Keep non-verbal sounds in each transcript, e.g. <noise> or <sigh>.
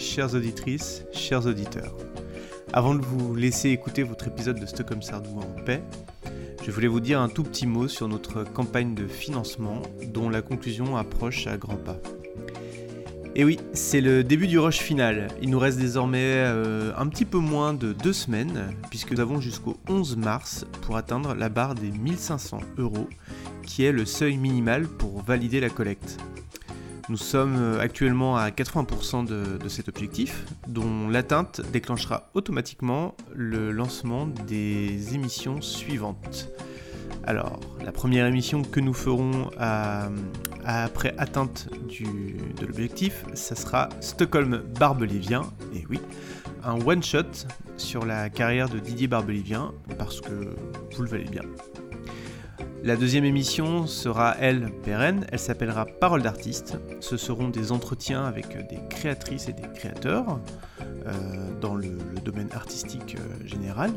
chères auditrices, chers auditeurs. Avant de vous laisser écouter votre épisode de Stockholm Sardou en paix, je voulais vous dire un tout petit mot sur notre campagne de financement dont la conclusion approche à grands pas. Et oui, c'est le début du rush final. Il nous reste désormais euh, un petit peu moins de deux semaines, puisque nous avons jusqu'au 11 mars pour atteindre la barre des 1500 euros, qui est le seuil minimal pour valider la collecte. Nous sommes euh, actuellement à 80% de, cet objectif, dont l'atteinte déclenchera automatiquement le lancement des émissions suivantes. Alors, la première émission que nous ferons après atteinte de l'objectif, ça sera Stockholm Barbelivien, et oui, un one-shot sur la carrière de Didier Barbelivien, parce que vous le valez bien. La deuxième émission sera, elle, pérenne, elle s'appellera Parole d'artiste. Ce seront des entretiens avec des créatrices et des créateurs euh, dans le, domaine artistique euh, général.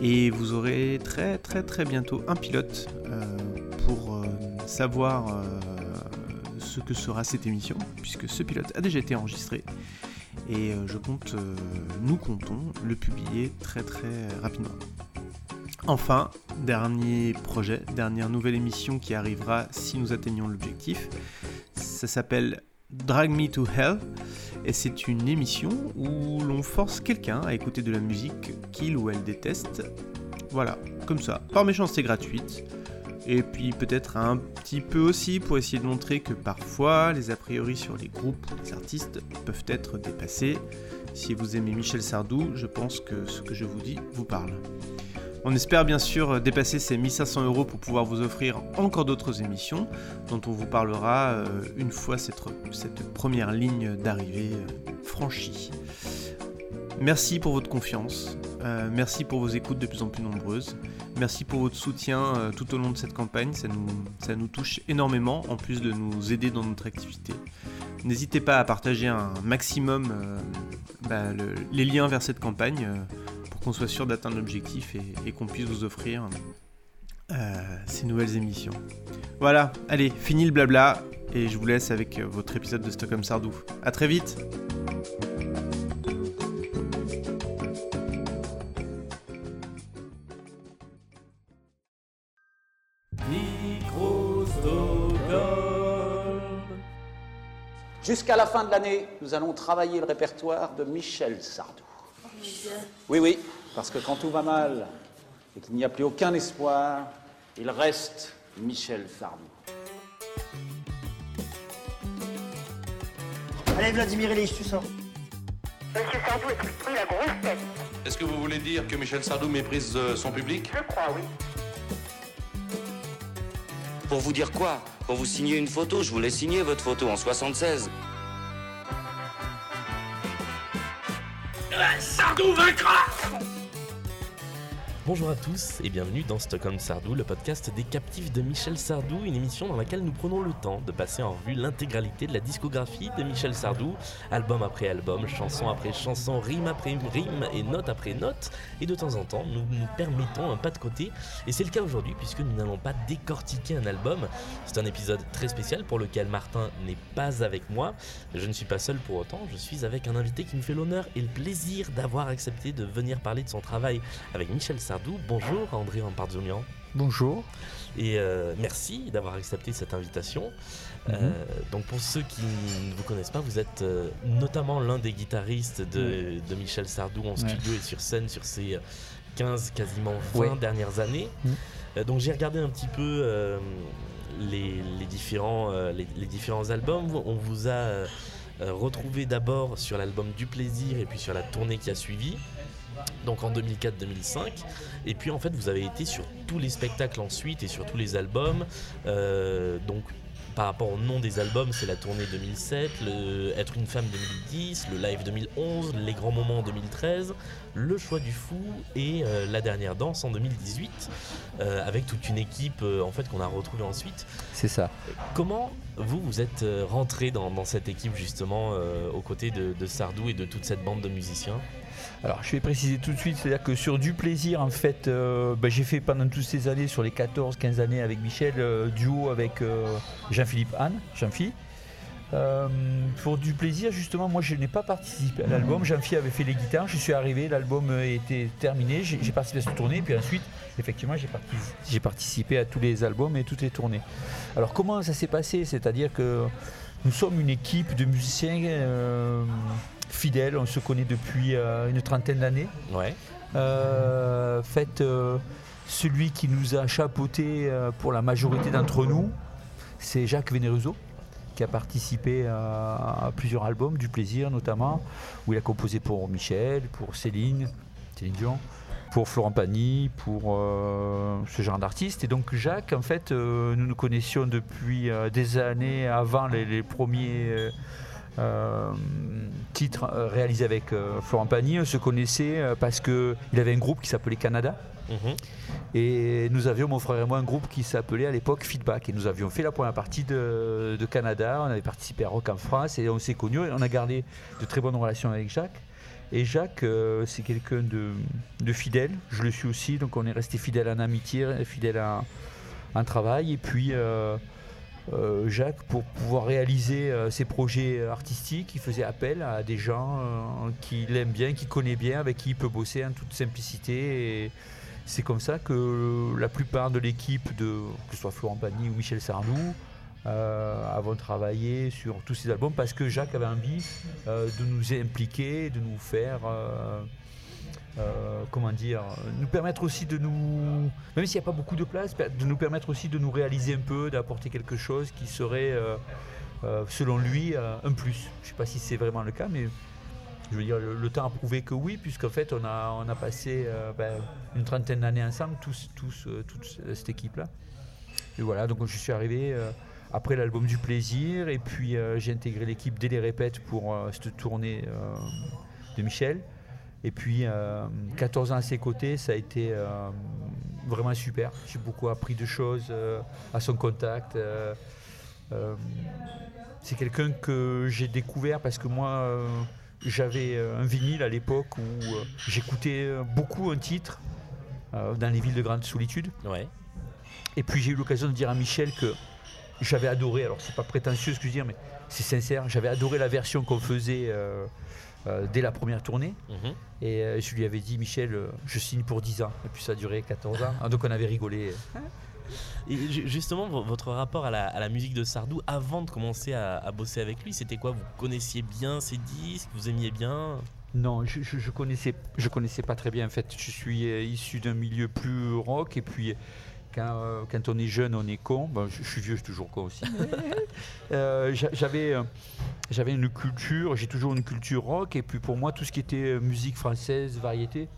Et vous aurez très très très bientôt un pilote euh, pour savoir ce que sera cette émission, puisque ce pilote a déjà été enregistré. Et je compte, nous comptons le publier très très rapidement. Enfin, dernier projet, dernière nouvelle émission qui arrivera si nous atteignons l'objectif. Ça s'appelle Drag Me to Hell et c'est une émission où l'on force quelqu'un à écouter de la musique qu'il ou elle déteste. Voilà, comme ça, par méchanceté gratuite. Et puis peut-être un petit peu aussi pour essayer de montrer que parfois les a priori sur les groupes ou les artistes peuvent être dépassés. Si vous aimez Michel Sardou, je pense que ce que je vous dis vous parle. On espère bien sûr dépasser ces 1500 euros pour pouvoir vous offrir encore d'autres émissions dont on vous parlera euh, une fois cette, première ligne d'arrivée euh, franchie. Merci pour votre confiance, euh, merci pour vos écoutes de plus en plus nombreuses, merci pour votre soutien tout au long de cette campagne, ça nous, touche énormément en plus de nous aider dans notre activité. N'hésitez pas à partager un maximum bah, les liens vers cette campagne qu'on soit sûr d'atteindre l'objectif et, qu'on puisse vous offrir euh, ces nouvelles émissions. Voilà, allez, fini le blabla et je vous laisse avec euh, votre épisode de Stockholm Sardou. A très vite Jusqu'à la fin de l'année, nous allons travailler le répertoire de Michel Sardou. Oui, oui, parce que quand tout va mal et qu'il n'y a plus aucun espoir, il reste Michel Sardou. Allez, Vladimir Ilyich, tu sors. Monsieur Sardou est pris la grosse tête. Est-ce que vous voulez dire que Michel Sardou méprise euh, son public? Je crois, oui. Pour vous dire quoi? Pour vous signer une photo, je voulais signer votre photo en 76. Sardou vaincra Bonjour à tous et bienvenue dans Stockholm Sardou, le podcast des captifs de Michel Sardou, une émission dans laquelle nous prenons le temps de passer en revue l'intégralité de la discographie de Michel Sardou, album après album, chanson après chanson, rime après rime et note après note. Et de temps en temps, nous nous permettons un pas de côté. Et c'est le cas aujourd'hui puisque nous n'allons pas décortiquer un album. C'est un épisode très spécial pour lequel Martin n'est pas avec moi. Je ne suis pas seul pour autant, je suis avec un invité qui me fait l'honneur et le plaisir d'avoir accepté de venir parler de son travail avec Michel Sardou Bonjour André Rampardoulian. Bonjour. Et euh, merci d'avoir accepté cette invitation. Mhm. Euh, donc pour ceux qui ne vous connaissent pas, vous êtes euh, notamment l'un des guitaristes de, Michel Sardou en studio et sur scène sur ces 15, quasiment 20 dernières années. Mhm. donc j'ai regardé un petit peu les, différents, les, différents albums. On vous a retrouvé d'abord sur l'album Du Plaisir et puis sur la tournée qui a suivi donc en 2004-2005. Et puis en fait, vous avez été sur tous les spectacles ensuite et sur tous les albums. Euh, donc par rapport au nom des albums, c'est la tournée 2007, le Être une femme 2010, le live 2011, les grands moments en 2013, le choix du fou et euh, la dernière danse en 2018, euh, avec toute une équipe en fait qu'on a retrouvée ensuite. C'est ça. Comment vous vous êtes rentré dans, cette équipe justement aux côtés de, de Sardou et de toute cette bande de musiciens? Alors je vais préciser tout de suite, c'est-à-dire que sur du plaisir, en fait, euh, bah, j'ai fait pendant toutes ces années, sur les 14-15 années avec Michel, euh, duo avec euh, Jean-Philippe Anne, Jean-Philippe. Euh, pour du plaisir, justement, moi je n'ai pas participé à l'album. Jean-Phi avait fait les guitares, je suis arrivé, l'album était terminé, j'ai participé à cette tournée, puis ensuite, effectivement, j'ai participé à tous les albums et toutes les tournées. Alors, comment ça s'est passé? C'est-à-dire que nous sommes une équipe de musiciens fidèles, on se connaît depuis euh, une trentaine d'années. Ouais. Euh, fait, euh, celui qui nous a chapeauté euh, pour la majorité d'entre nous, c'est Jacques Vénéruso, qui a participé à, à plusieurs albums, du plaisir notamment, où il a composé pour Michel, pour Céline, Céline Dion, pour Florent Pagny, pour ce genre d'artistes. Et donc Jacques, en fait, nous nous connaissions depuis des années avant les, les premiers titres euh, réalisés avec euh, Florent Pagny. On se connaissait euh, parce qu'il avait un groupe qui s'appelait Canada. Mhm. Et nous avions, mon frère et moi, un groupe qui s'appelait à l'époque Feedback. Et nous avions fait la première partie de, de Canada. On avait participé à Rock en France et on s'est connus. Et on a gardé de très bonnes relations avec Jacques. Et Jacques, euh, c'est quelqu'un de, de fidèle. Je le suis aussi. Donc on est resté fidèle en amitié, fidèle en, en travail. Et puis. euh, euh, Jacques, pour pouvoir réaliser euh, ses projets artistiques, il faisait appel à des gens euh, qu'il aime bien, qu'il connaît bien, avec qui il peut bosser en toute simplicité. C'est comme ça que la plupart de l'équipe, de, que ce soit Florent Pagny ou Michel Sardou, euh, avons travaillé sur tous ces albums parce que Jacques avait envie de nous impliquer, de nous faire. Euh, comment dire, nous permettre aussi de nous, même s'il n'y a pas beaucoup de place, de nous permettre aussi de nous réaliser un peu, d'apporter quelque chose qui serait, euh, euh, selon lui, un plus. Je ne sais pas si c'est vraiment le cas, mais je veux dire, le, temps a prouvé que oui, puisqu'en fait, on a, on a passé ben, une trentaine d'années ensemble, tous, tous, toute cette équipe-là. Et voilà, donc je suis arrivé après l'album du plaisir, et puis j'ai intégré l'équipe dès les répètes pour cette tournée de Michel. Et puis euh, 14 ans à ses côtés, ça a été euh, vraiment super. J'ai beaucoup appris de choses euh, à son contact. euh, euh, c'est quelqu'un que j'ai découvert parce que moi, euh, j'avais euh, un vinyle à l'époque où euh, j'écoutais euh, beaucoup un titre euh, dans les villes de grande solitude. Ouais. Et puis j'ai eu l'occasion de dire à Michel que j'avais adoré, alors c'est pas prétentieux ce que je veux dire, mais c'est sincère, j'avais adoré la version qu'on faisait euh, dès la première tournée. Mhm. Et euh, je lui avais dit, Michel, euh, je signe pour 10 ans. Et puis ça a duré 14 ans. Ah, donc on avait rigolé. Et ju- justement, vo- votre rapport à la, à la musique de Sardou, avant de commencer à, à bosser avec lui, c'était quoi? Vous connaissiez bien ses disques? Vous aimiez bien? Non, je, je, je connaissais, je connaissais pas très bien. En fait, je suis issu d'un milieu plus rock. Et puis, quand, euh, quand on est jeune, on est con. Bon, je, je suis vieux, je suis toujours con aussi. <laughs> <laughs> Euh, j'a- j'avais, euh, j'avais une culture, j'ai toujours une culture rock. Et puis, pour moi, tout ce qui était euh, musique française, variété,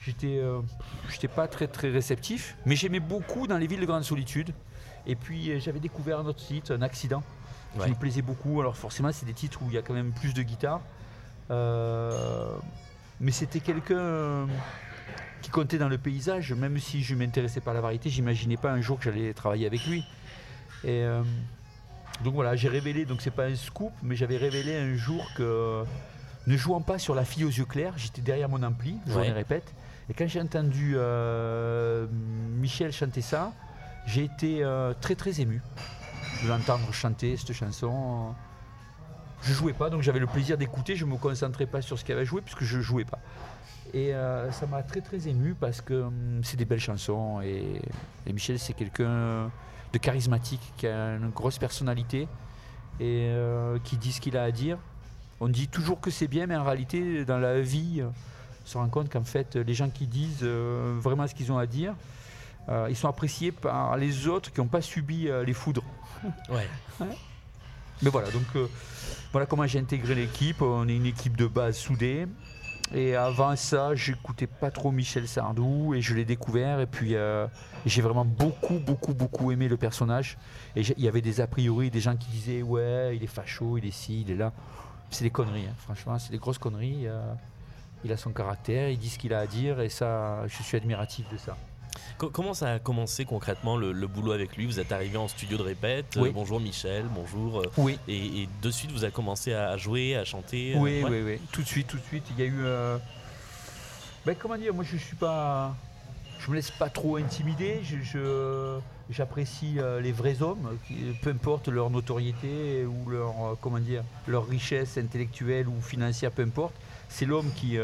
j'étais, euh, j'étais pas très très réceptif. Mais j'aimais beaucoup dans les villes de grande solitude. Et puis, euh, j'avais découvert un autre titre, un accident. Ouais. qui me plaisait beaucoup. Alors forcément, c'est des titres où il y a quand même plus de guitare. Euh, mais c'était quelqu'un euh, qui comptait dans le paysage, même si je m'intéressais pas à la variété, j'imaginais pas un jour que j'allais travailler avec lui. Et euh, donc voilà, j'ai révélé, donc c'est pas un scoop, mais j'avais révélé un jour que ne jouant pas sur la fille aux yeux clairs, j'étais derrière mon ampli, je Ouais. les répète. Et quand j'ai entendu euh, Michel chanter ça, j'ai été euh, très très ému de l'entendre chanter cette chanson. Je jouais pas, donc j'avais le plaisir d'écouter. Je me concentrais pas sur ce qu'elle avait joué puisque je jouais pas. Et euh, ça m'a très très ému parce que hum, c'est des belles chansons et, et Michel c'est quelqu'un de charismatique qui a une grosse personnalité et euh, qui dit ce qu'il a à dire. On dit toujours que c'est bien, mais en réalité dans la vie, on se rend compte qu'en fait les gens qui disent euh, vraiment ce qu'ils ont à dire, euh, ils sont appréciés par les autres qui n'ont pas subi les foudres. <laughs> Ouais. Mais voilà, donc voilà comment j'ai intégré l'équipe. On est une équipe de base soudée. Et avant ça, j'écoutais pas trop Michel Sardou et je l'ai découvert. Et puis euh, j'ai vraiment beaucoup, beaucoup, beaucoup aimé le personnage. Et il y avait des a priori, des gens qui disaient Ouais, il est facho, il est ci, il est là. C'est des conneries, hein. franchement, c'est des grosses conneries. euh, il a son caractère, il dit ce qu'il a à dire et ça, je suis admiratif de ça. Co- comment ça a commencé concrètement le, le boulot avec lui? Vous êtes arrivé en studio de répète. euh, bonjour Michel, bonjour. euh, Oui. Et, et de suite, vous avez commencé à jouer, à chanter. euh, Oui, ouais. oui, oui. Tout de suite, tout de suite. Il y a eu. euh, ben, comment dire Moi, je suis pas. je me laisse pas trop intimider. Je, j'apprécie les vrais hommes, peu importe leur notoriété ou leur comment dire, leur richesse intellectuelle ou financière, peu importe. C'est l'homme qui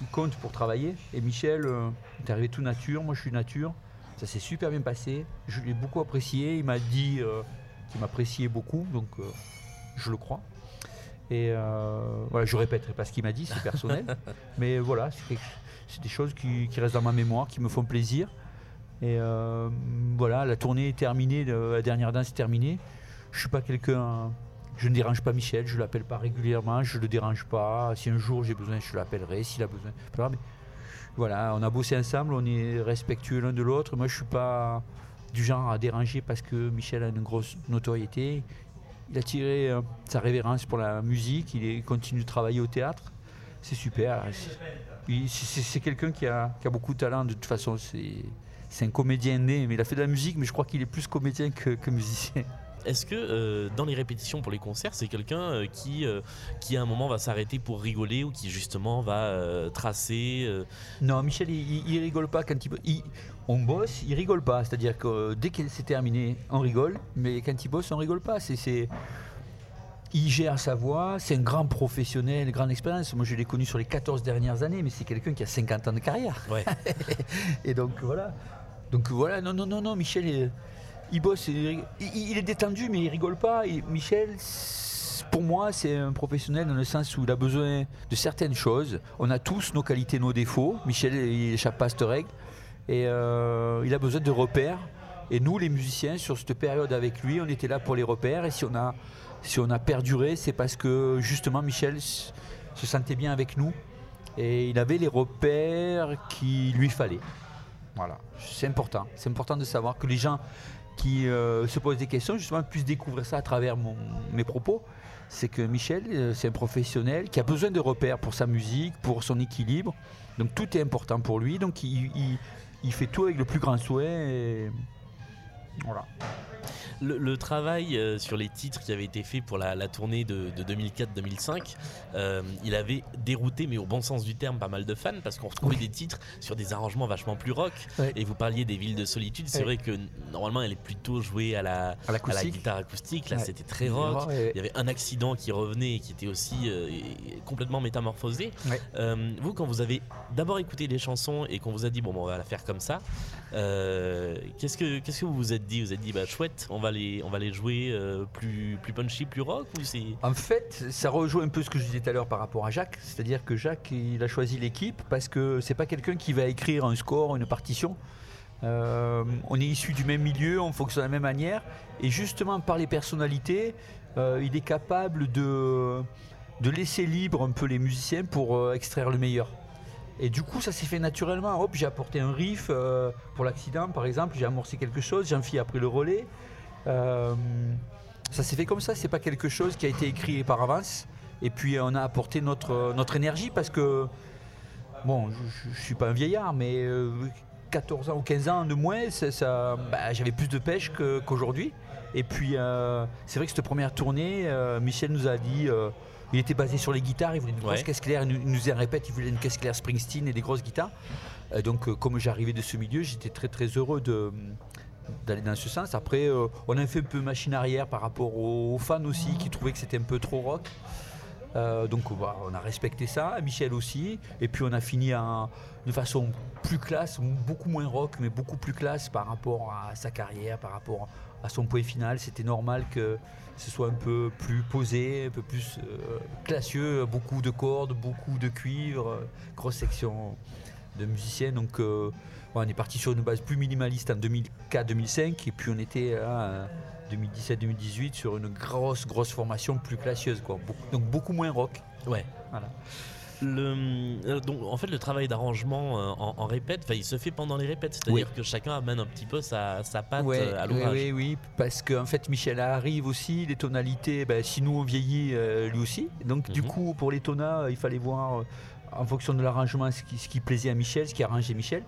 qui compte pour travailler. Et Michel euh, est arrivé tout nature. Moi, je suis nature. Ça s'est super bien passé. Je l'ai beaucoup apprécié. Il m'a dit euh, qu'il m'appréciait beaucoup, donc euh, je le crois. Et euh, voilà, je répéterai pas ce qu'il m'a dit, c'est personnel. <laughs> Mais voilà, c'est des choses qui, qui restent dans ma mémoire, qui me font plaisir. Et euh, voilà, la tournée est terminée, la dernière danse est terminée. Je suis pas quelqu'un. Je ne dérange pas Michel, je l'appelle pas régulièrement, je le dérange pas. Si un jour j'ai besoin, je l'appellerai. S'il a besoin. Voilà, on a bossé ensemble, on est respectueux l'un de l'autre. Moi, je suis pas du genre à déranger parce que Michel a une grosse notoriété. Il a tiré euh, sa révérence pour la musique, il, continue de travailler au théâtre. C'est super. C'est- quelqu'un qui a, beaucoup de talent, de toute façon. C'est un comédien né, mais il a fait de la musique, mais je crois qu'il est plus comédien que musicien. Est-ce que euh, dans les répétitions pour les concerts, c'est quelqu'un euh, qui, euh, qui à un moment va s'arrêter pour rigoler ou qui justement va tracer Non, Michel, il, rigole pas quand il, il- On bosse, il rigole pas. C'est-à-dire que dès que c'est terminé, on rigole, mais quand il bosse, on rigole pas. C'est. c'est- Il gère sa voix, c'est un grand professionnel, grande expérience. Moi, je l'ai connu sur les 14 dernières années, mais c'est quelqu'un qui a 50 ans de carrière. Ouais. <laughs> Et donc, voilà. Donc, voilà, non, non, non, non, Michel, il, bosse, il, est détendu, mais il rigole pas. Michel, pour moi, c'est un professionnel dans le sens où il a besoin de certaines choses. On a tous nos qualités, nos défauts. Michel, il échappe pas à cette règle. Et euh, il a besoin de repères. Et nous, les musiciens, sur cette période avec lui, on était là pour les repères. Et si on a, si on a perduré, c'est parce que justement Michel se sentait bien avec nous. Et il avait les repères qu'il lui fallait. Voilà, c'est important. C'est important de savoir que les gens qui euh, se posent des questions, justement, puissent découvrir ça à travers mon- mes propos. C'est que Michel, euh, c'est un professionnel qui a besoin de repères pour sa musique, pour son équilibre. Donc tout est important pour lui. Donc il, il- fait tout avec le plus grand souhait. Voilà. Le, le travail euh, sur les titres qui avait été fait pour la, la tournée de, de 2004-2005. euh, il avait dérouté, mais au bon sens du terme, pas mal de fans parce qu'on retrouvait des titres sur des arrangements vachement plus rock. Et vous parliez des villes de solitude. C'est vrai que normalement, elle est plutôt jouée à la, À à la l'acoustique. guitare acoustique. Là, Ouais. c'était très rock. Il y avait un accident qui revenait et qui était aussi euh, complètement métamorphosé. Vous, quand vous avez d'abord écouté les chansons et qu'on vous a dit, bon, bon, on va la faire comme ça, euh, qu'est-ce que vous vous êtes dit? Vous vous êtes dit, bah chouette, on va les, jouer euh, plus, punchy, plus rock En fait, ça rejoint un peu ce que je disais tout à l'heure par rapport à Jacques. C'est-à-dire que Jacques, a choisi l'équipe parce que c'est pas quelqu'un qui va écrire un score, une partition. Euh, on est issu du même milieu, on fonctionne de la même manière. Et justement, par les personnalités, il est capable de, de laisser libre un peu les musiciens pour extraire le meilleur. Et du coup, ça s'est fait naturellement. Hop, j'ai apporté un riff euh, pour l'accident, par exemple. J'ai amorcé quelque chose. Jean-Phi a pris le relais. Euh, ça s'est fait comme ça. C'est pas quelque chose qui a été écrit par avance. Et puis, on a apporté notre, notre énergie parce que, bon, je, je suis pas un vieillard, mais euh, 14 ans ou 15 ans de moins, ça, bah, j'avais plus de pêche qu'aujourd'hui. Et puis, euh, c'est vrai que cette première tournée, euh, Michel nous a dit. Il était basé sur les guitares, il voulait une grosse Ouais. caisse claire, il nous, il répète, il voulait une caisse claire Springsteen et des grosses guitares. Euh, donc, euh, comme j'arrivais de ce milieu, j'étais très très heureux de d'aller dans ce sens. Après, euh, on a fait un peu machine arrière par rapport aux, fans aussi qui trouvaient que c'était un peu trop rock. Euh, donc on a respecté ça, Michel aussi, et puis on a fini de façon plus classe, beaucoup moins rock, mais beaucoup plus classe par rapport à sa carrière, par rapport à son point final. C'était normal que ce soit un peu plus posé, un peu plus euh, classieux, beaucoup de cordes, beaucoup de cuivre, euh, grosse section de musiciens. Donc euh, on est parti sur une base plus minimaliste en 2004-2005, et puis on était en 2017-2018 sur une grosse, grosse formation plus classieuse. Quoi. Beaucoup- donc beaucoup moins rock. Ouais. Voilà. Le, euh, donc, en fait, le travail d'arrangement euh, en, en répète, il se fait pendant les répètes, c'est-à-dire que chacun amène un petit peu sa, sa patte Ouais, euh, à l'ouvrage. oui, oui, parce qu'en fait Michel arrive aussi, les tonalités, ben, si nous on vieillit, euh, lui aussi. Donc du Mhm. coup pour les tonas, il fallait voir en fonction de l'arrangement ce qui, ce qui plaisait à Michel, ce qui arrangeait Michel.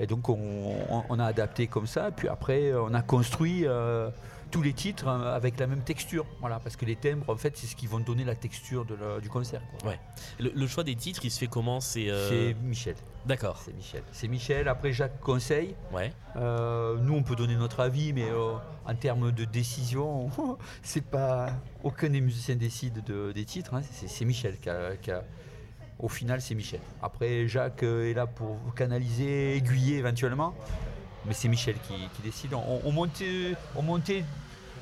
Et donc on, a adapté comme ça, puis après on a construit euh, tous les titres hein, avec la même texture. Voilà, parce que les timbres, en fait, c'est ce qui vont donner la texture de la- du concert. quoi. Ouais. Le, le choix des titres, il se fait comment? C'est. euh, Michel. D'accord. C'est Michel. C'est Michel. Après, Jacques conseille. Ouais. Euh, nous, on peut donner notre avis, mais euh, en termes de décision, <laughs> c'est pas aucun des musiciens décide de- des titres. hein. C'est, Michel qui a, qui a- Au final, c'est Michel. Après, Jacques est là pour canaliser, aiguiller éventuellement, mais c'est Michel qui, qui décide. On, on montait, on montait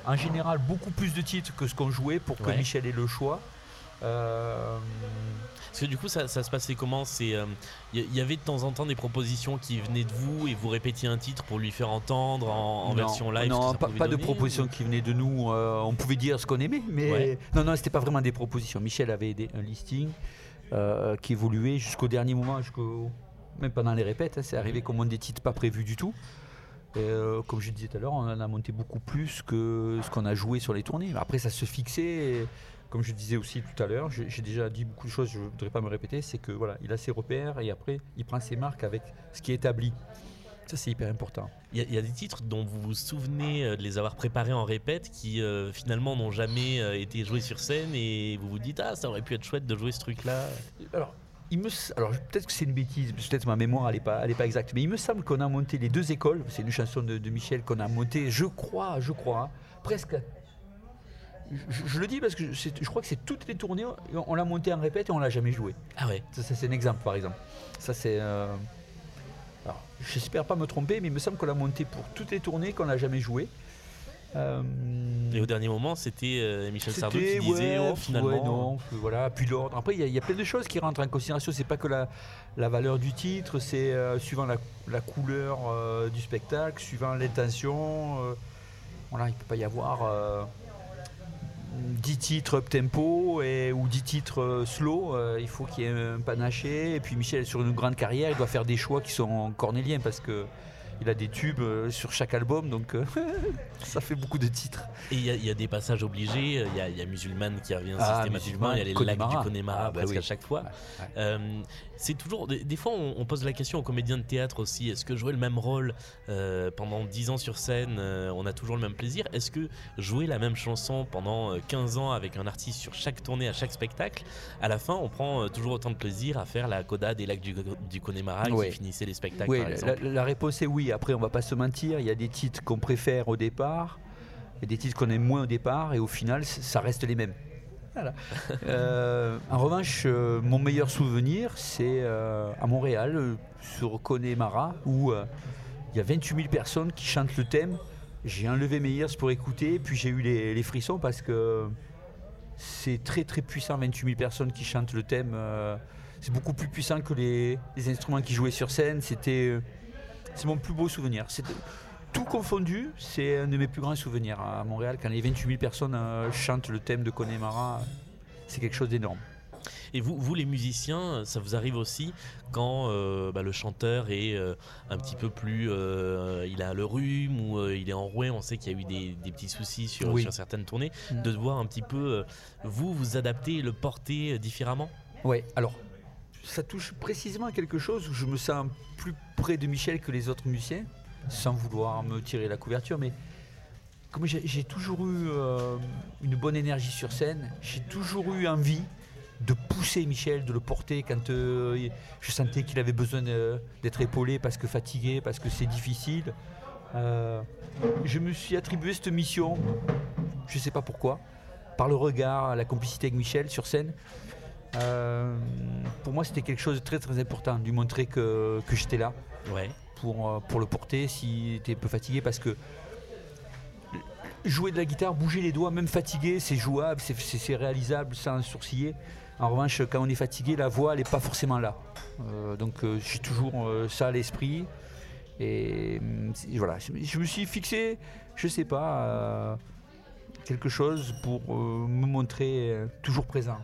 en général beaucoup plus de titres que ce qu'on jouait pour que Ouais. Michel ait le choix. Euh, Parce que du coup, ça, ça se passait comment C'est, euh, Il y, y avait de temps en temps des propositions qui venaient de vous et vous répétiez un titre pour lui faire entendre en, en Non, version live. Non, pas, de propositions ou- qui venaient de nous. euh, on pouvait dire ce qu'on aimait, mais Ouais. non, non, c'était pas vraiment des propositions. Michel avait des- un listing qui évoluait jusqu'au dernier moment, jusqu'au même pendant les répètes. hein, c'est arrivé qu'on monte des titres pas prévus du tout. Euh, comme je disais tout à l'heure, on en a monté beaucoup plus que ce qu'on a joué sur les tournées. Après, ça se fixait. et comme je disais aussi tout à l'heure, j'ai déjà dit beaucoup de choses, je ne voudrais pas me répéter, c'est que voilà, il a ses repères et après, il prend ses marques avec ce qui est établi. Ça, c'est hyper important. Il y, a- il y a des titres dont vous vous souvenez euh, de les avoir préparés en répète qui euh, finalement n'ont jamais euh, été joués sur scène et vous vous dites ah ça aurait pu être chouette de jouer ce truc là. Alors, il me, s- alors peut-être que c'est une bêtise, peut-être ma mémoire n'est pas, elle est pas exacte, mais il me semble qu'on a monté les deux écoles. C'est une chanson de, de Michel qu'on a monté, je crois, je crois, hein, presque. Je, je le dis parce que je, crois que c'est toutes les tournées, on, on l'a monté en répète et on l'a jamais joué. Ah ouais. Ça, ça, c'est un exemple par exemple. Ça c'est. euh, alors, j'espère pas me tromper, mais il me semble qu'on l'a monté pour toutes les tournées qu'on n'a jamais joué. Euh, Et au dernier moment c'était euh, Michel Sardou qui disait ouais, oh finalement. ouais, non, que voilà. Puis l'ordre. Après, il y, a- il y a plein de choses qui rentrent en considération. C'est pas que la, la valeur du titre, c'est euh, suivant la, la couleur euh, du spectacle, suivant l'intention. euh, voilà, il peut pas y avoir euh, 10 titres up tempo et, ou 10 titres euh, slow. euh, il faut qu'il y ait un panaché. Et puis Michel, sur une grande carrière, il doit faire des choix qui sont cornéliens parce que. Il a des tubes euh, sur chaque album, donc euh, <laughs> ça fait beaucoup de titres. Et il y, a- il y a des passages obligés. Il y a, il y a Musulmane qui revient Ah, systématiquement. Il y a les Connemara. lacs du Connemara Ah, bah presque oui. à chaque fois. Ouais, ouais. Euh, c'est toujours des, des fois on, on pose la question aux comédiens de théâtre aussi est-ce que jouer le même rôle euh, pendant 10 ans sur scène euh, on a toujours le même plaisir? Est-ce que jouer la même chanson pendant euh, 15 ans avec un artiste sur chaque tournée à chaque spectacle à la fin on prend euh, toujours autant de plaisir à faire la coda des lacs du, du Connemara Ouais. qui finissait les spectacles Oui, par la, exemple? la- la réponse est oui. Après, on va pas se mentir. Il y a des titres qu'on préfère au départ et des titres qu'on aime moins au départ, et au final, ça reste les mêmes. Voilà. <laughs> Euh, en revanche, euh, mon meilleur souvenir, c'est euh, à Montréal, sur Connemara, où il y a 28 000 personnes qui chantent le thème. J'ai enlevé mes ears pour écouter, puis j'ai eu les, les frissons parce que c'est très très puissant, 28 000 personnes qui chantent le thème. c'est beaucoup plus puissant que les, les instruments qui jouaient sur scène. C'était, c'est mon plus beau souvenir. C'était- tout confondu, c'est un de mes plus grands souvenirs à Montréal. Quand les 28 000 personnes euh, chantent le thème de Connemara, c'est quelque chose d'énorme. Et vous, vous les musiciens, ça vous arrive aussi quand euh, bah, le chanteur est euh, un petit peu plus, euh, il a le rhume ou il est enroué, on sait qu'il y a eu des, des petits soucis sur, Oui. sur certaines tournées, Mm. de devoir un petit peu vous vous adapter et le porter différemment? Ouais, alors ça touche précisément à quelque chose où je me sens plus près de Michel que les autres musiciens, sans vouloir me tirer la couverture, mais comme j'ai toujours eu euh, une bonne énergie sur scène, j'ai toujours eu envie de pousser Michel, de le porter quand euh, je sentais qu'il avait besoin de- d'être épaulé parce que fatigué, parce que c'est difficile. Euh, je me suis attribué cette mission, je ne sais pas pourquoi, par le regard, la complicité avec Michel sur scène. Euh, pour moi, c'était quelque chose de très très important, de lui montrer que, que j'étais là Ouais. pour, euh, pour le porter s'il était un peu fatigué parce que jouer de la guitare, bouger les doigts, même fatigué, c'est jouable, c'est- réalisable sans sourciller. En revanche, quand on est fatigué, la voix, elle n'est pas forcément là. Euh, donc euh, j'ai toujours euh, ça à l'esprit. Et voilà, je, me- je me suis fixé, je sais pas, quelque chose pour me montrer toujours présent.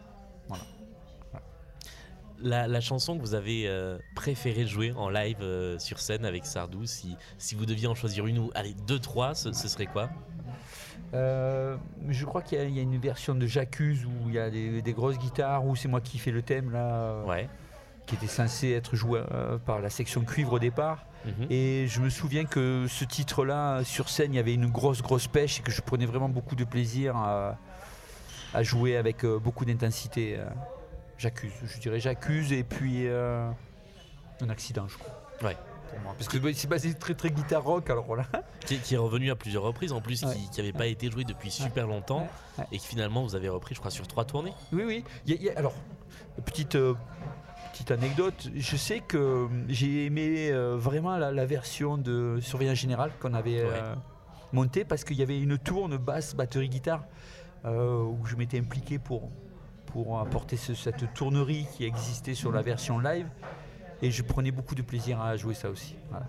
La, la chanson que vous avez euh, préféré jouer en live euh, sur scène avec Sardou, si, si vous deviez en choisir une ou allez deux trois, ce, ce serait quoi? Euh, je crois qu'il y, a- il y a une version de J'accuse où il y a des, des grosses guitares, où c'est moi qui fais le thème là. Ouais. qui était censé être joué euh, par la section cuivre au départ. Mhm. Et je me souviens que ce titre-là, sur scène, il y avait une grosse, grosse pêche et que je prenais vraiment beaucoup de plaisir à, à jouer avec euh, beaucoup d'intensité. J'accuse, je dirais j'accuse et puis euh, un accident, je crois. Ouais. Pour moi. Parce que c'est basé très très guitare rock, alors voilà. <laughs> Qui, qui est revenu à plusieurs reprises en plus, Ouais. qui n'avait pas été joué depuis super longtemps Ouais, et que finalement vous avez repris, je crois, sur trois tournées. Oui, oui. Il y a- il y a- alors, petite, euh, petite anecdote. Je sais que euh, j'ai aimé euh, vraiment la, la version de Surveillant Général qu'on avait montée parce qu'il y avait une tourne basse, batterie, guitare où je m'étais impliqué pour, pour apporter ce- cette tournerie qui existait sur la version live. Et je prenais beaucoup de plaisir à jouer ça aussi. Voilà.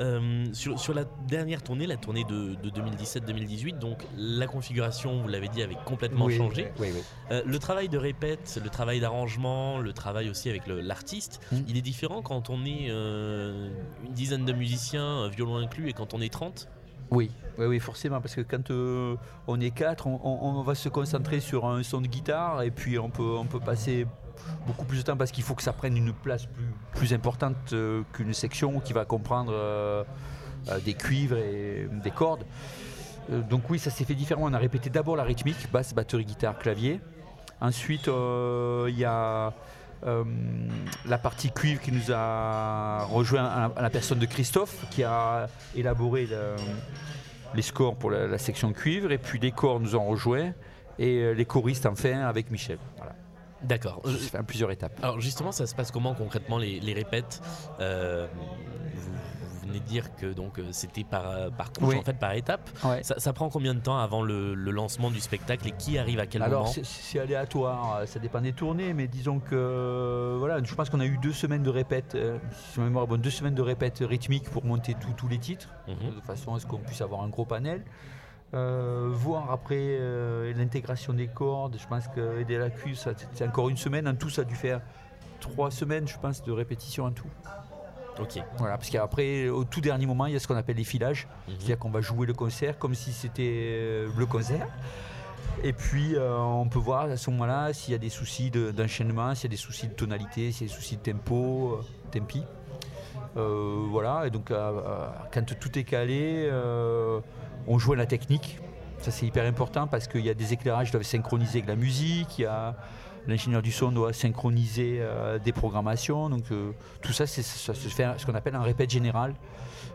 Euh, sur, sur la dernière tournée, la tournée de, de 2017-2018, donc la configuration, vous l'avez dit, avait complètement Oui, changé. oui, oui. Euh, le travail de répète, le travail d'arrangement, le travail aussi avec l'artiste, Mm. il est différent quand on est euh, une dizaine de musiciens, violon inclus, et quand on est 30 Oui, oui, forcément, parce que quand euh, on est quatre, on, va se concentrer sur un son de guitare et puis on peut, on peut passer beaucoup plus de temps parce qu'il faut que ça prenne une place plus, plus importante euh, qu'une section qui va comprendre euh, des cuivres et des cordes. Donc oui, ça s'est fait différemment. On a répété d'abord la rythmique, basse, batterie, guitare, clavier. Ensuite, il y a euh, la partie cuivre qui nous a rejoint à la, à la personne de Christophe qui a élaboré le- les scores pour la, la section cuivre et puis les corps nous ont rejoints et euh, les choristes enfin avec Michel. Voilà. D'accord. Plusieurs étapes. Alors justement, ça se passe comment concrètement les, les répètes? Euh, vous venez de dire que donc euh, c'était par, euh, par couche, Oui. en fait par étape. Ouais. Ça, ça prend combien de temps avant le, le lancement du spectacle et qui arrive à quel Alors moment c'est- c'est aléatoire, euh, ça dépend des tournées, mais disons que voilà, je pense qu'on a eu deux semaines de répète, euh, si ma mémoire bonne, deux semaines de répète rythmique pour monter tout- tous les titres, Mhm. de façon à ce qu'on puisse avoir un gros panel. Euh, voir après euh, l'intégration des cordes, je pense que aider la cuve, ça, c'est encore une semaine. En tout, ça a dû faire trois semaines, je pense, de répétition en tout. Ok. Voilà, parce qu'après, au tout dernier moment, il y a ce qu'on appelle les filages. Mhm. C'est-à-dire qu'on va jouer le concert comme si c'était euh, le concert. Et puis, euh, on peut voir à ce moment-là s'il y a des soucis de- d'enchaînement, s'il y a des soucis de tonalité, s'il y a des soucis de tempo, euh, tempi. Euh, voilà, et donc quand tout est calé, on joue à la technique. Ça, c'est hyper important parce qu'il y a des éclairages qui doivent synchroniser avec la musique, il y a l'ingénieur du son doit synchroniser euh, des programmations. Donc, euh, tout ça, c'est ça se fait ce qu'on appelle un répète général.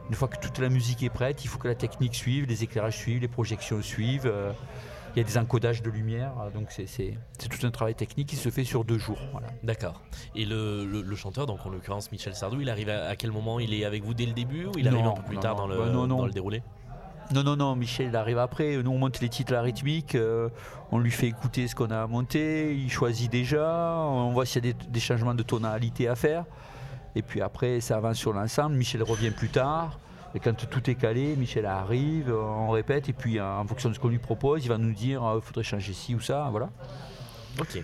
Une fois que toute la musique est prête, il faut que la technique suive, les éclairages suivent, les projections suivent. euh, il y a des encodages de lumière, donc c'est c'est- c'est tout un travail technique qui se fait sur deux jours. Voilà. D'accord. Et le, le- le chanteur, donc en l'occurrence Michel Sardou, il arrive à, à quel moment? Il est avec vous dès le début ou il arrive Non, un peu plus non, tard non. dans le, Bah, dans le déroulé? Non, non, non, Michel arrive après. Nous, on monte les titres à rythmique. euh, on lui fait écouter ce qu'on a monté. Il choisit déjà. On voit s'il y a des, des changements de tonalité à faire. Et puis après, ça avance sur l'ensemble. Michel revient plus tard. Et quand tout est calé, Michel arrive, on répète. Et puis, en fonction de ce qu'on lui propose, il va nous dire il faudrait changer ci ou ça. Voilà. Ok.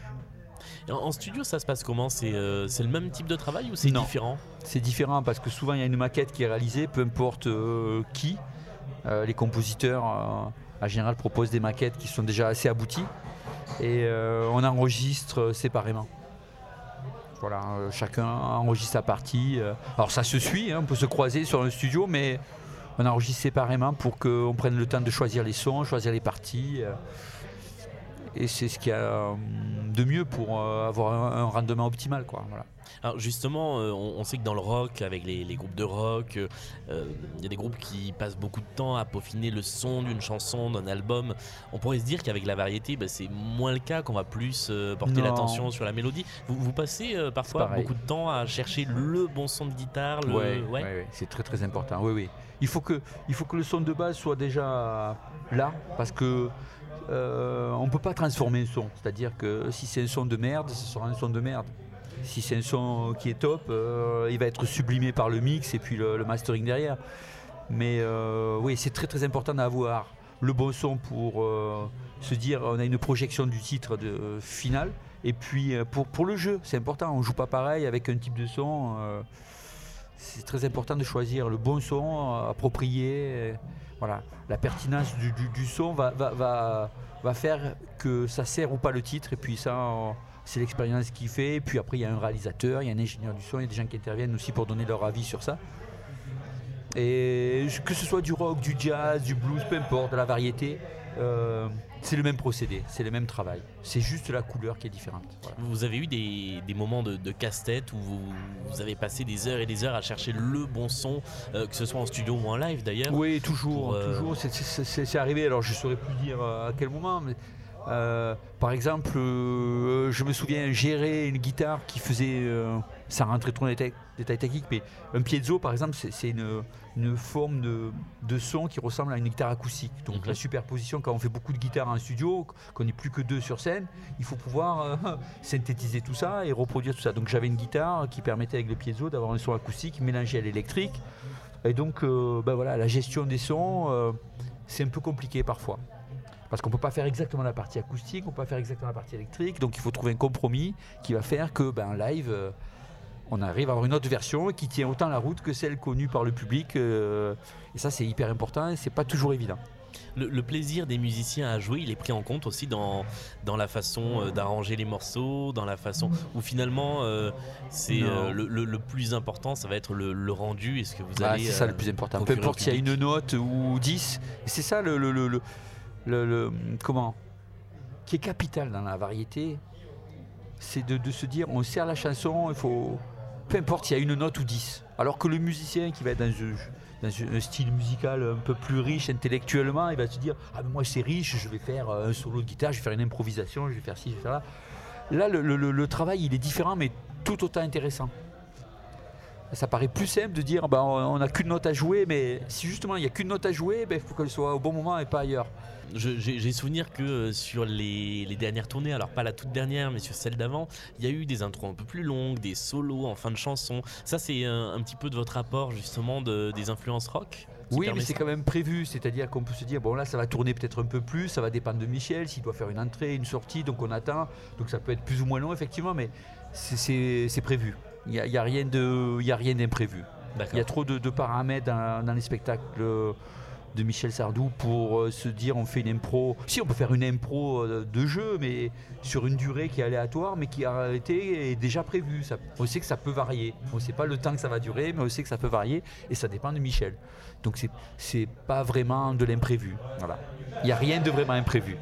En, en studio, ça se passe comment? C'est euh, c'est le même type de travail ou c'est différent? C'est différent parce que souvent il y a une maquette qui est réalisée, peu importe euh, qui. Euh, les compositeurs euh, en général proposent des maquettes qui sont déjà assez abouties et euh, on enregistre séparément. Voilà, chacun enregistre sa partie. Alors ça se suit, hein, on peut se croiser sur un studio, mais on enregistre séparément pour qu'on prenne le temps de choisir les sons, choisir les parties. Et c'est ce qu'il y a euh, de mieux pour euh, avoir un, rendement optimal. Quoi, voilà. Alors justement, euh, on, sait que dans le rock, avec les, les groupes de rock, euh, euh, il y a des groupes qui passent beaucoup de temps à peaufiner le son d'une chanson, d'un album. On pourrait se dire qu'avec la variété, bah, c'est moins le cas, qu'on va plus euh, porter l'attention sur la mélodie. Vous, vous passez euh, parfois beaucoup de temps à chercher le bon son de guitare. Le... Ouais. ouais, ouais, c'est très très important. Oui, oui. Il faut que, il faut que le son de base soit déjà là, parce que euh, on peut pas transformer un son. C'est-à-dire que si c'est un son de merde, ce sera un son de merde. Si c'est un son qui est top, euh, il va être sublimé par le mix et puis le, mastering derrière. Mais euh, oui, c'est très très important d'avoir le bon son pour se dire on a une projection du titre de, final. Et puis pour, pour le jeu, c'est important. On joue pas pareil avec un type de son. c'est très important de choisir le bon son approprié. Voilà, la pertinence du, son va, va, va, faire que ça sert ou pas le titre. Et puis ça, c'est l'expérience qui fait. Puis après, il y a un réalisateur, il y a un ingénieur du son, il y a des gens qui interviennent aussi pour donner leur avis sur ça. Et que ce soit du rock, du jazz, du blues, peu importe, de la variété, euh, c'est le même procédé, c'est le même travail. C'est juste la couleur qui est différente. Voilà. Vous avez eu des, des moments de, de casse-tête où vous, vous avez passé des heures et des heures à chercher le bon son, euh, que ce soit en studio ou en live d'ailleurs Oui, toujours, Pour, euh, toujours. C'est- arrivé. Alors, je saurais plus dire euh, à quel moment, mais euh, par exemple, je me souviens gérer une guitare qui faisait, sans rentrer trop dans les détails, techniques, mais un piezo, par exemple, c'est une, une forme de, de son qui ressemble à une guitare acoustique. Donc, Mhm. la superposition, quand on fait beaucoup de guitares en studio, qu'on n'est plus que deux sur scène, il faut pouvoir euh, <laughs> synthétiser tout ça et reproduire tout ça. Donc, j'avais une guitare qui permettait avec le piezo d'avoir un son acoustique mélangé à l'électrique. Et donc, euh, ben voilà, la gestion des sons, euh, c'est un peu compliqué parfois. Parce qu'on ne peut pas faire exactement la partie acoustique, on ne peut pas faire exactement la partie électrique. Donc, il faut trouver un compromis qui va faire que, ben, en live, on arrive à avoir une autre version qui tient autant la route que celle connue par le public. euh, et ça, c'est hyper important et c'est pas toujours évident. Le, le plaisir des musiciens à jouer, il est pris en compte aussi dans, dans la façon euh, d'arranger les morceaux, dans la façon où finalement euh, c'est euh, le, le- le plus important, ça va être le, rendu. Est-ce que vous Ah, allez c'est ça le plus important. Peu importe s'il y a une note ou 10, et c'est ça le, le, le, le- le- le- comment qui est capital dans la variété, c'est de, de se dire on sert la chanson, il faut peu importe s'il y a une note ou 10. Alors que le musicien qui va être dans, un- style musical un peu plus riche intellectuellement, il va se dire ah mais moi c'est riche, je vais faire euh, un solo de guitare, je vais faire une improvisation, je vais faire ci, je vais faire là. Là le travail il est différent mais tout autant intéressant. Ça paraît plus simple de dire bah, on n'a qu'une note à jouer, mais si justement il n'y a qu'une note à jouer, ben, il faut qu'elle soit au bon moment et pas ailleurs. J'ai souvenir que euh, sur les, les dernières tournées, alors pas la toute dernière, mais sur celle d'avant, il y a eu des intros un peu plus longues, des solos en fin de chanson. Ça, c'est un, un petit peu de votre apport justement de, des influences rock Oui, mais c'est quand même prévu, c'est-à-dire qu'on peut se dire, bon là ça va tourner peut-être un peu plus, ça va dépendre de Michel, s'il doit faire une entrée, une sortie, donc on attend, donc ça peut être plus ou moins long effectivement, mais c'est prévu. Il n'y a, y a rien de- il y a rien d'imprévu. Il y a trop de, de paramètres dans, dans les spectacles euh, de Michel Sardou pour euh, se dire on fait une impro. Si on peut faire une impro euh, de jeu, mais sur une durée qui est aléatoire, mais qui réalité est déjà prévue. Ça- on sait que ça peut varier. On ne sait pas le temps que ça va durer, mais on sait que ça peut varier et ça dépend de Michel. Donc c'est c'est pas vraiment de l'imprévu. Voilà. Il n'y a rien de vraiment imprévu.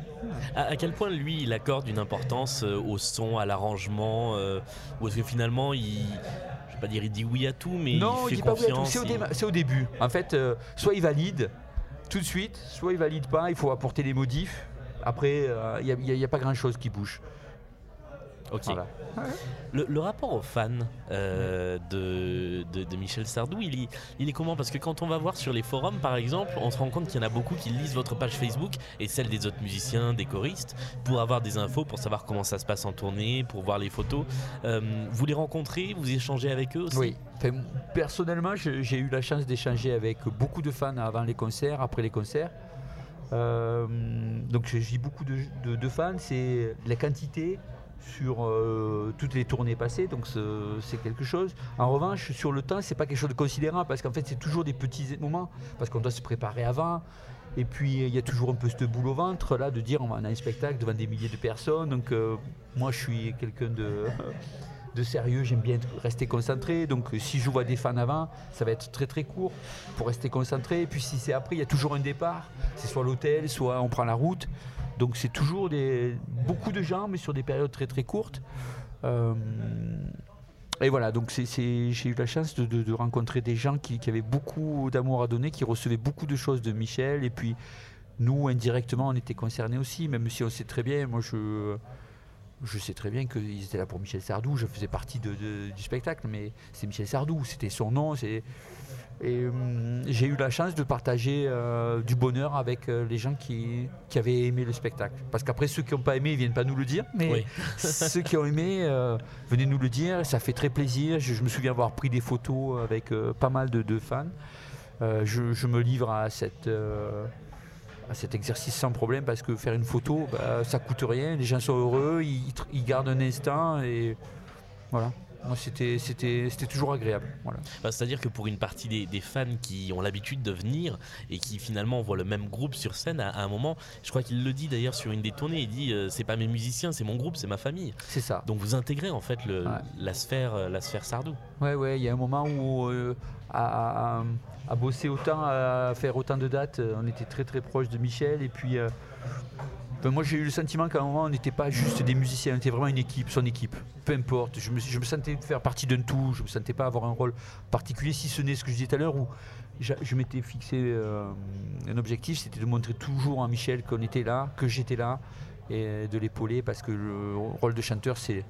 À, quel point lui, il accorde une importance euh, au son, à l'arrangement, euh, ou est-ce que finalement, il, je vais pas dire il dit oui à tout, mais non, il fait dit pas oui à tout. confiance. C'est au, il- c'est au début. En fait, euh, soit il valide tout de suite, soit il valide pas. Il faut apporter des modifs. Après, euh, il n'y a, pas grand-chose qui bouge. Ok. Voilà. Le, rapport aux fans euh, de, Michel Sardou, il est, comment? Parce que quand on va voir sur les forums, par exemple, on se rend compte qu'il y en a beaucoup qui lisent votre page Facebook et celle des autres musiciens, des choristes, pour avoir des infos, pour savoir comment ça se passe en tournée, pour voir les photos. Euh, vous les rencontrez, vous échangez avec eux aussi? Oui. Personnellement, j'ai eu la chance d'échanger avec beaucoup de fans avant les concerts, après les concerts. Euh, donc dis beaucoup de fans, c'est la quantité sur euh, toutes les tournées passées, donc c'est quelque chose. En revanche, sur le temps, c'est pas quelque chose de considérable parce qu'en fait, c'est toujours des petits moments parce qu'on doit se préparer avant. Et puis il y a toujours un peu cette boule au ventre là de dire on a un spectacle devant des milliers de personnes. Donc euh, moi je suis quelqu'un de, <laughs> de sérieux, j'aime bien rester concentré. Donc si je vois des fans avant, ça va être très très court pour rester concentré. Et puis si c'est après, il y a toujours un départ. C'est soit l'hôtel, soit on prend la route. Donc c'est toujours des, beaucoup de gens, mais sur des périodes très très courtes. Euh, et voilà, donc j'ai eu la chance de, rencontrer des gens qui, avaient beaucoup d'amour à donner, qui recevaient beaucoup de choses de Michel. Et puis nous, indirectement, on était concernés aussi, même si on sait très bien, moi je, je sais très bien qu'ils étaient là pour Michel Sardou, je faisais partie du spectacle, mais c'est Michel Sardou, c'était son nom. c'est- Et hum, j'ai eu la chance de partager euh, du bonheur avec euh, les gens qui, qui avaient aimé le spectacle. Parce qu'après, ceux qui n'ont pas aimé, ils viennent pas nous le dire, mais Oui. <laughs> ceux qui ont aimé, euh, venez nous le dire, ça fait très plaisir. Je, je me souviens avoir pris des photos avec pas mal de, de fans. Je, je me livre à, cette, à cet exercice sans problème parce que faire une photo, bah, ça coûte rien, les gens sont heureux, ils, ils gardent un instant et voilà. Moi, c'était, c'était, c'était toujours agréable. Voilà. Bah, C'est-à-dire que pour une partie des, des fans qui ont l'habitude de venir et qui finalement voient le même groupe sur scène, à, à un moment, je crois qu'il le dit d'ailleurs sur une des tournées, il dit euh, c'est pas mes musiciens, c'est mon groupe, c'est ma famille. C'est ça. Donc vous intégrez en fait le, Ouais. la sphère, euh, la sphère Sardou. Ouais, ouais, il y a un moment où euh, à, à- à bosser autant, à faire autant de dates, euh, on était très très proche de Michel. Et puis, euh, moi j'ai eu le sentiment qu'à un moment on n'était pas juste des musiciens, on était vraiment une équipe, son équipe. Peu importe, je me, sentais faire partie d'un tout, je me sentais pas avoir un rôle particulier, si ce n'est ce que je disais tout à l'heure, où je m'étais fixé euh, un objectif, c'était de montrer toujours à Michel qu'on était là, que j'étais là, et de l'épauler parce que le rôle de chanteur c'est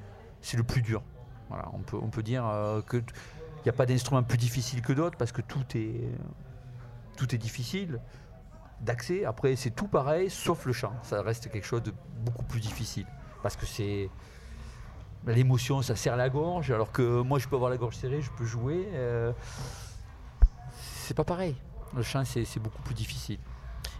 le plus dur. Voilà, on peut, on peut dire euh, que t- il n'y a pas d'instrument plus difficile que d'autres parce que tout est, tout est difficile d'accès. Après, c'est tout pareil, sauf le chant. Ça reste quelque chose de beaucoup plus difficile parce que c'est l'émotion, ça serre la gorge. Alors que moi, je peux avoir la gorge serrée, je peux jouer. euh, c'est pas pareil. Le chant, c'est beaucoup plus difficile.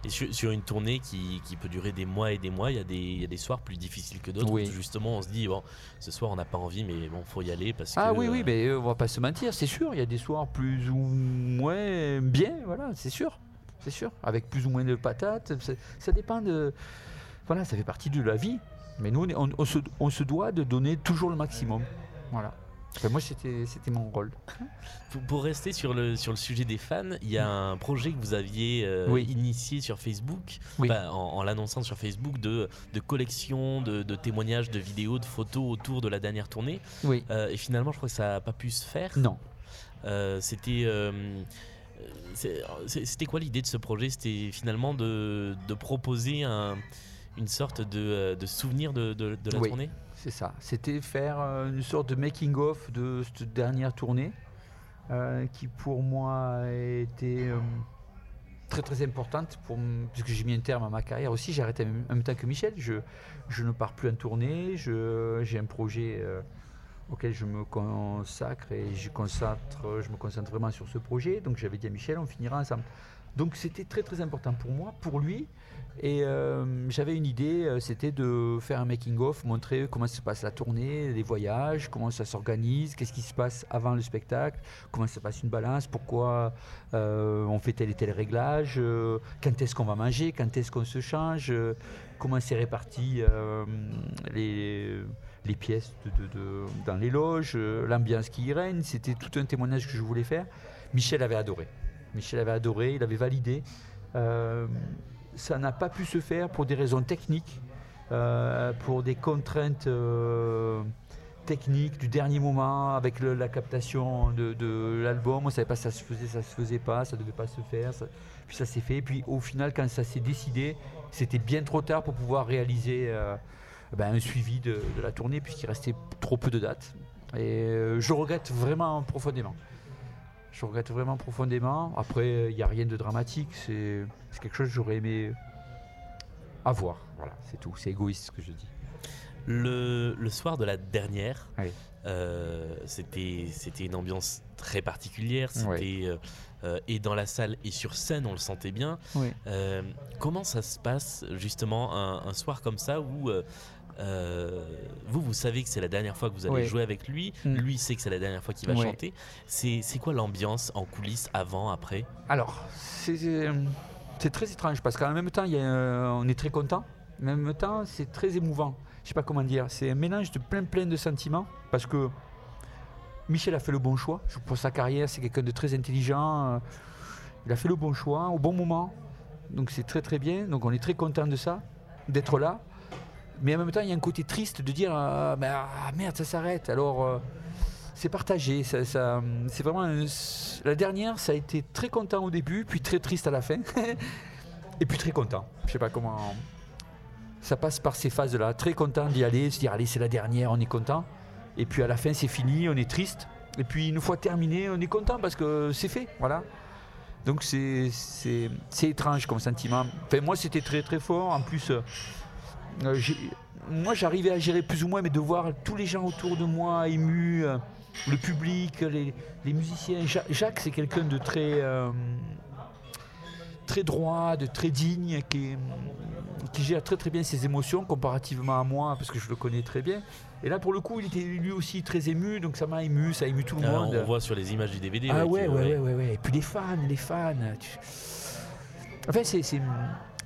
Et sur, une tournée qui, qui peut durer des mois et des mois, il y a des, il y a des soirs plus difficiles que d'autres. Oui. où Justement, on se dit, bon, ce soir on n'a pas envie, mais bon, faut y aller parce Ah que. oui, oui, euh, mais euh, on va pas se mentir, c'est sûr. Il y a des soirs plus ou moins bien, voilà, c'est sûr. C'est sûr. Avec plus ou moins de patates. Ça dépend de. Voilà, ça fait partie de la vie. Mais nous, on, se, on se doit de donner toujours le maximum. Voilà. Enfin, moi, c'était mon rôle. Pour, pour rester sur le, sur le sujet des fans, il y a un projet que vous aviez euh, Oui. initié sur Facebook, Oui. enfin, en, en l'annonçant sur Facebook, de, de collection, de, de témoignages, de vidéos, de photos autour de la dernière tournée. Oui. Euh, et finalement, je crois que ça n'a pas pu se faire. Non. Euh, C'était. C'était quoi l'idée de ce projet? C'était finalement de, de proposer un- une sorte de, euh, de souvenir de, de- de la Oui. tournée? C'est ça. C'était faire euh, une sorte de making-of de cette dernière tournée euh, qui, pour moi, euh, très très importante pour, puisque j'ai mis un terme à ma carrière aussi. J'ai arrêté en même- temps que Michel. Je, je ne pars plus en tournée. J'ai un projet euh, auquel je me consacre et je, me concentre vraiment sur ce projet. Donc j'avais dit à Michel, on finira ensemble. Donc c'était très très important pour moi, pour lui. Et euh, j'avais une idée, euh, c'était de faire un making-of, montrer comment se passe la tournée, les voyages, comment ça s'organise, qu'est-ce qui se passe avant le spectacle, comment se passe une balance, pourquoi euh, on fait tel et tel réglage, quand est-ce qu'on va manger, quand est-ce qu'on se change, comment c'est réparti les, les pièces dans les loges, euh, l'ambiance qui y règne. C'était tout un témoignage que je voulais faire. Michel avait adoré. Michel avait adoré, il avait validé. Euh, ça n'a pas pu se faire pour des raisons techniques, euh, pour des contraintes techniques du dernier moment avec la captation de, l'album. On ne savait pas si ça se faisait, ça se faisait pas, ça devait pas se faire. puis ça s'est fait. Puis au final, quand ça s'est décidé, c'était bien trop tard pour pouvoir réaliser ben, un suivi de, de la tournée puisqu'il restait trop peu de dates. Et euh, je regrette vraiment profondément. Je regrette vraiment profondément. Après, il n'y a rien de dramatique. C'est c'est quelque chose que j'aurais aimé avoir. Voilà, c'est tout. C'est égoïste ce que je dis. Le, le soir de la dernière, Oui. Euh, c'était c'était une ambiance très particulière. C'était euh, euh, et dans la salle et sur scène, on le sentait bien. Euh, comment ça se passe justement un, un soir comme ça où euh, euh, vous, vous savez que c'est la dernière fois que vous allez jouer avec lui, Mm. lui sait que c'est la dernière fois qu'il va chanter. C'est c'est quoi l'ambiance en coulisses avant, après? Alors, c'est c'est très étrange parce qu'en même temps, il y a, euh, on est très content. Mais en même temps, c'est très émouvant. Je sais pas comment dire. C'est un mélange de plein plein de sentiments parce que Michel a fait le bon choix pour sa carrière. C'est quelqu'un de très intelligent. euh, Il a fait le bon choix au bon moment. Donc c'est très très bien. Donc on est très content de ça, d'être là. Mais en même temps, il y a un côté triste de dire ah, mais, ah, merde, ça s'arrête. Alors euh, c'est partagé. C'est vraiment un- la dernière, ça a été très content au début, puis très triste à la fin, <laughs> et puis très content. Je sais pas comment. Ça passe par ces phases-là. Très content d'y aller, se dire allez, c'est la dernière, on est content. Et puis à la fin, c'est fini, on est triste. Et puis une fois terminé, on est content parce que c'est fait, voilà. Donc c'est c'est c'est étrange comme sentiment. Enfin, moi, c'était très très fort. En plus, euh, moi, j'arrivais à gérer plus ou moins, mais de voir tous les gens autour de moi émus, euh, le public, les, les musiciens. Ja- Jacques, c'est quelqu'un de très, euh, très droit, de très digne, qui est, qui gère très très bien ses émotions comparativement à moi, parce que je le connais très bien. Et là, pour le coup, il était lui aussi très ému, donc ça m'a ému, ça a ému tout le Ah, monde. on voit sur les images du DVD. Ah ouais, ouais, ouais, ouais, ouais. Et puis les fans, les fans. tu- Enfin, c'est,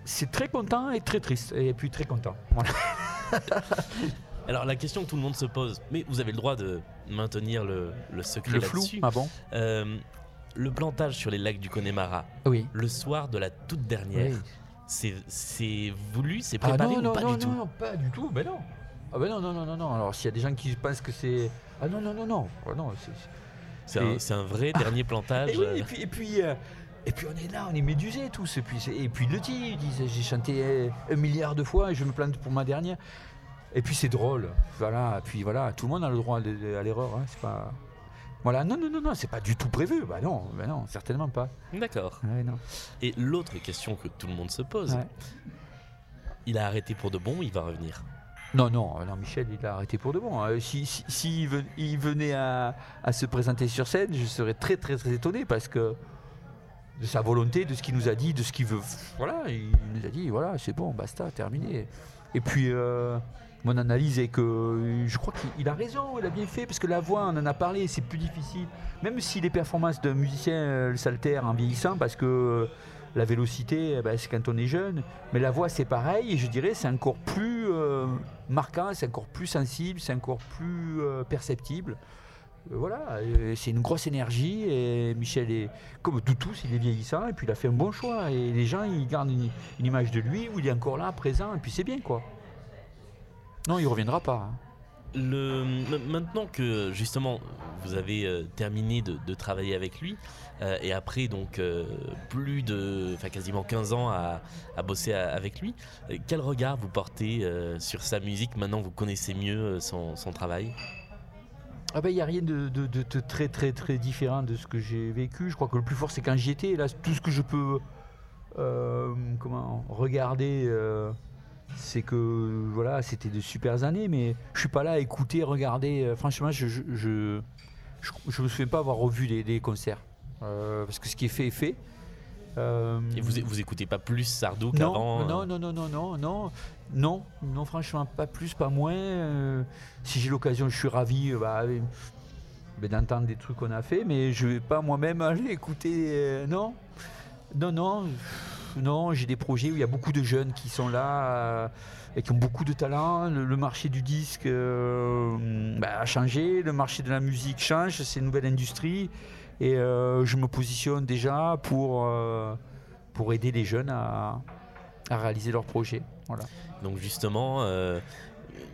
c'est, très content et très triste. Et puis très content. Voilà. <laughs> Alors la question que tout le monde se pose, mais vous avez le droit de maintenir le, le secret Le flou. Ah bon Euh, le plantage sur les lacs du Connemara, Oui. le soir de la toute dernière, Oui. C'est, voulu, c'est Ah préparé non, ou non, pas non, du tout? non, pas du tout. Ben non. Ah ben non, non, non, non, non. Alors s'il y a des gens qui pensent que c'est. Ah non, non, non, non. Ah non, c'est- un, Et- un vrai dernier <laughs> plantage. Et, oui, et puis, et puis, euh, et puis on est là, on est médusés tous. Et puis, et puis il le dit, il dit j'ai chanté un milliard de fois et je me plante pour ma dernière. Et puis c'est drôle, voilà. Puis voilà, tout le monde a le droit à l'erreur. hein, c'est pas. Voilà, non, non, non, non, c'est pas du tout prévu. Bah non, bah non, certainement pas. D'accord. Ouais, non. Et l'autre question que tout le monde se pose, Ouais. il a arrêté pour de bon, il va revenir? Non, non, non, Michel, il a arrêté pour de bon. Euh, si si, il venait à, à se présenter sur scène, je serais très, très, très étonné parce que de sa volonté, de ce qu'il nous a dit, de ce qu'il veut. Voilà, il nous a dit, voilà, c'est bon, basta, terminé. Et puis, euh, mon analyse est que euh, je crois qu'il il a raison, il a bien fait, parce que la voix, on en a parlé, c'est plus difficile. Même si les performances d'un musicien euh, s'altèrent en vieillissant, parce que euh, la vélocité, eh ben, c'est quand on est jeune, mais la voix, c'est pareil, et je dirais, c'est encore plus marquant, c'est encore plus sensible, c'est encore plus perceptible. Voilà, c'est une grosse énergie et Michel est comme tout tous, il est vieillissant et puis il a fait un bon choix et les gens ils gardent une, une image de lui où il est encore là, présent et puis c'est bien quoi. Non, il reviendra pas. hein. Le, maintenant que justement vous avez euh, terminé de, de travailler avec lui euh, et après donc euh, plus de, enfin quasiment 15 ans à, à bosser avec lui, quel regard vous portez sur sa musique maintenant vous connaissez mieux son, son travail? Ah ben il n'y a rien de, de- de- très très très différent de ce que j'ai vécu. Je crois que le plus fort c'est quand j'y étais. Là, tout ce que je peux comment regarder, c'est que voilà, c'était de super années, mais je suis pas là à écouter, regarder. Euh, franchement, je je, je, je, je me souviens pas avoir revu les, les concerts. Euh, parce que ce qui est fait est fait. Euh, Et vous, vous écoutez pas plus Sardou qu'avant non, non, non, non, non, non, non, non, franchement, pas plus, pas moins. Euh, si j'ai l'occasion, je suis ravi bah, ben, d'entendre des trucs qu'on a fait, mais je vais pas moi-même <laughs> aller écouter. non, non, non, non, j'ai des projets où il y a beaucoup de jeunes qui sont là euh, et qui ont beaucoup de talent. Le, marché du disque euh, bah, a changé, le marché de la musique change, c'est une nouvelle industrie. Et euh, je me positionne déjà pour, pour aider les jeunes à, à réaliser leurs projets. Voilà. Donc justement,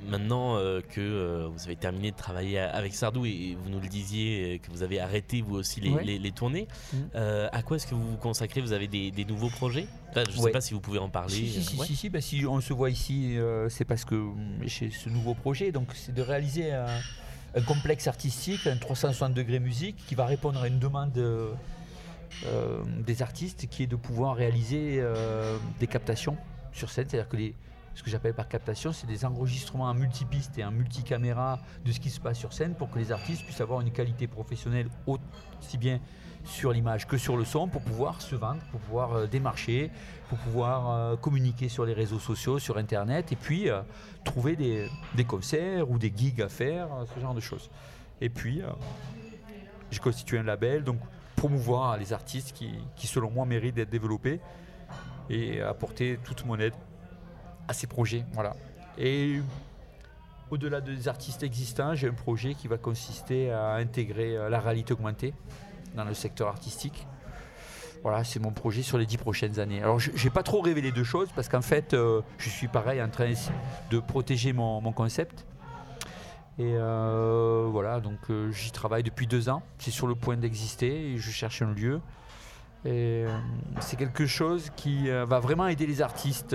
maintenant euh, que euh, vous avez terminé de travailler avec Sardou et vous nous le disiez euh, que vous avez arrêté vous aussi les, Ouais. les- les tournées, euh, à quoi est-ce que vous vous consacrez? Vous avez des, des nouveaux projets? Enfin, Je ne sais pas si vous pouvez en parler. Si, si, si, ouais. si, si, bah, si on se voit ici, c'est parce que hum, j'ai ce nouveau projet. Donc, c'est de réaliser un, un complexe artistique, un 360 degrés musique, qui va répondre à une demande des artistes, qui est de pouvoir réaliser des captations sur scène. C'est-à-dire que les, ce que j'appelle par captation, c'est des enregistrements en multipiste et en multicaméra de ce qui se passe sur scène pour que les artistes puissent avoir une qualité professionnelle aussi bien sur l'image que sur le son pour pouvoir se vendre, pour pouvoir euh, démarcher, pour pouvoir euh, communiquer sur les réseaux sociaux, sur Internet, et puis euh, trouver des, concerts ou des gigs à faire, ce genre de choses. Et puis, j'ai constitué un label, donc promouvoir les artistes qui, selon moi, méritent d'être développés et apporter toute mon aide à ces projets. Voilà. Et au-delà des artistes existants, j'ai un projet qui va consister à intégrer euh, la réalité augmentée dans le secteur artistique. Voilà, c'est mon projet sur les dix prochaines années. Alors, je n'ai pas trop révélé de choses parce qu'en fait, euh, je suis pareil en train de protéger mon, concept. Et euh, voilà, donc j'y travaille depuis deux ans. C'est sur le point d'exister et je cherche un lieu. Et c'est quelque chose qui va vraiment aider les artistes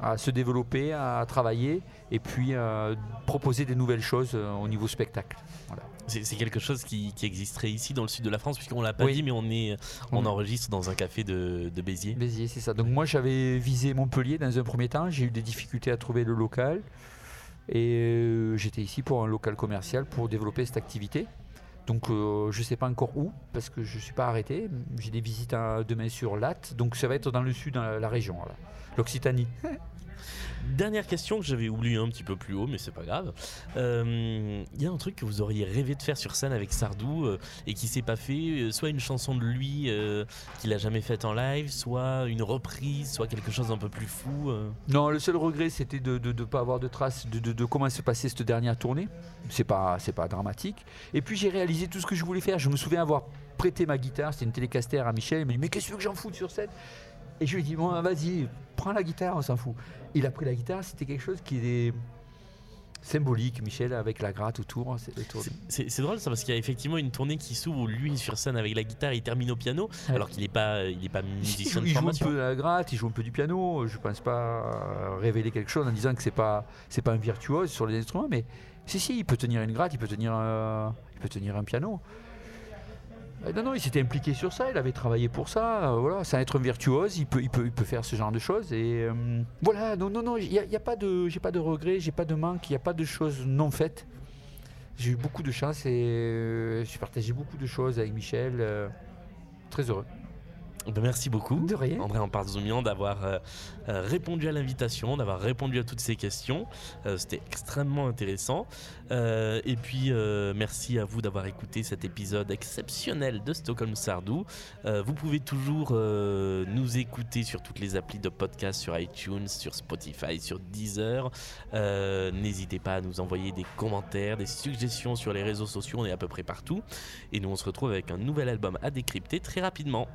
à se développer, à travailler et puis euh, proposer des nouvelles choses euh, au niveau spectacle. Voilà. C'est quelque chose qui, qui existerait ici dans le sud de la France, puisqu'on l'a pas Oui. dit, mais on, est, on enregistre dans un café de, de Béziers. Béziers, c'est ça. Donc moi j'avais visé Montpellier dans un premier temps, j'ai eu des difficultés à trouver le local et euh, j'étais ici pour un local commercial pour développer cette activité. Donc euh, je ne sais pas encore où, parce que je ne suis pas arrêté. J'ai des visites à- demain sur Latte, donc ça va être dans le sud, dans la, région, l'Occitanie. <laughs> Dernière question que j'avais oubliée un petit peu plus haut, mais c'est pas grave. Euh, Il y a un truc que vous auriez rêvé de faire sur scène avec Sardou euh, et qui s'est pas fait, euh, soit une chanson de lui euh, qu'il a jamais faite en live, soit une reprise, soit quelque chose d'un peu plus fou. euh. Non, le seul regret, c'était de ne pas avoir de traces de, de- de comment s'est passée cette dernière tournée. C'est pas, c'est pas dramatique. Et puis j'ai réalisé tout ce que je voulais faire. Je me souviens avoir prêté ma guitare, c'était une Telecaster à Michel. Il m'a dit Mais qu'est-ce que j'en foute sur scène? Et je lui ai dit Bon, vas-y, prends la guitare, on s'en fout. Il a pris la guitare, c'était quelque chose qui est symbolique, Michel, avec la gratte autour. c'est- autour. C'est- drôle ça parce qu'il y a effectivement une tournée qui s'ouvre où lui sur scène avec la guitare il termine au piano Ouais. alors qu'il n'est pas, il est pas musicien de il joue un peu à la gratte, il joue un peu du piano. Je pense pas euh, révéler quelque chose en disant que c'est pas c'est pas un virtuose sur les instruments, mais si si, il peut tenir une gratte, il peut tenir euh, il peut tenir un piano. Non non, il s'était impliqué sur ça, il avait travaillé pour ça. euh, voilà, être un virtuose, il peut il peut il peut faire ce genre de choses et euh, voilà. Non non non, il y, a- y a pas de j'ai pas de regrets, j'ai pas de manque, il y a pas de choses non faites. J'ai eu beaucoup de chance et euh, j'ai partagé beaucoup de choses avec Michel. très heureux. Ben, merci beaucoup. De rien. André Ampardoumian d'avoir euh, euh, répondu à l'invitation, d'avoir répondu à toutes ces questions. Euh, C'était extrêmement intéressant. Euh, et puis, merci à vous d'avoir écouté cet épisode exceptionnel de Stockholm Sardou. Vous pouvez toujours nous écouter sur toutes les applis de podcast, sur iTunes, sur Spotify, sur Deezer. N'hésitez pas à nous envoyer des commentaires, des suggestions sur les réseaux sociaux. On est à peu près partout. Et nous, on se retrouve avec un nouvel album à décrypter très rapidement.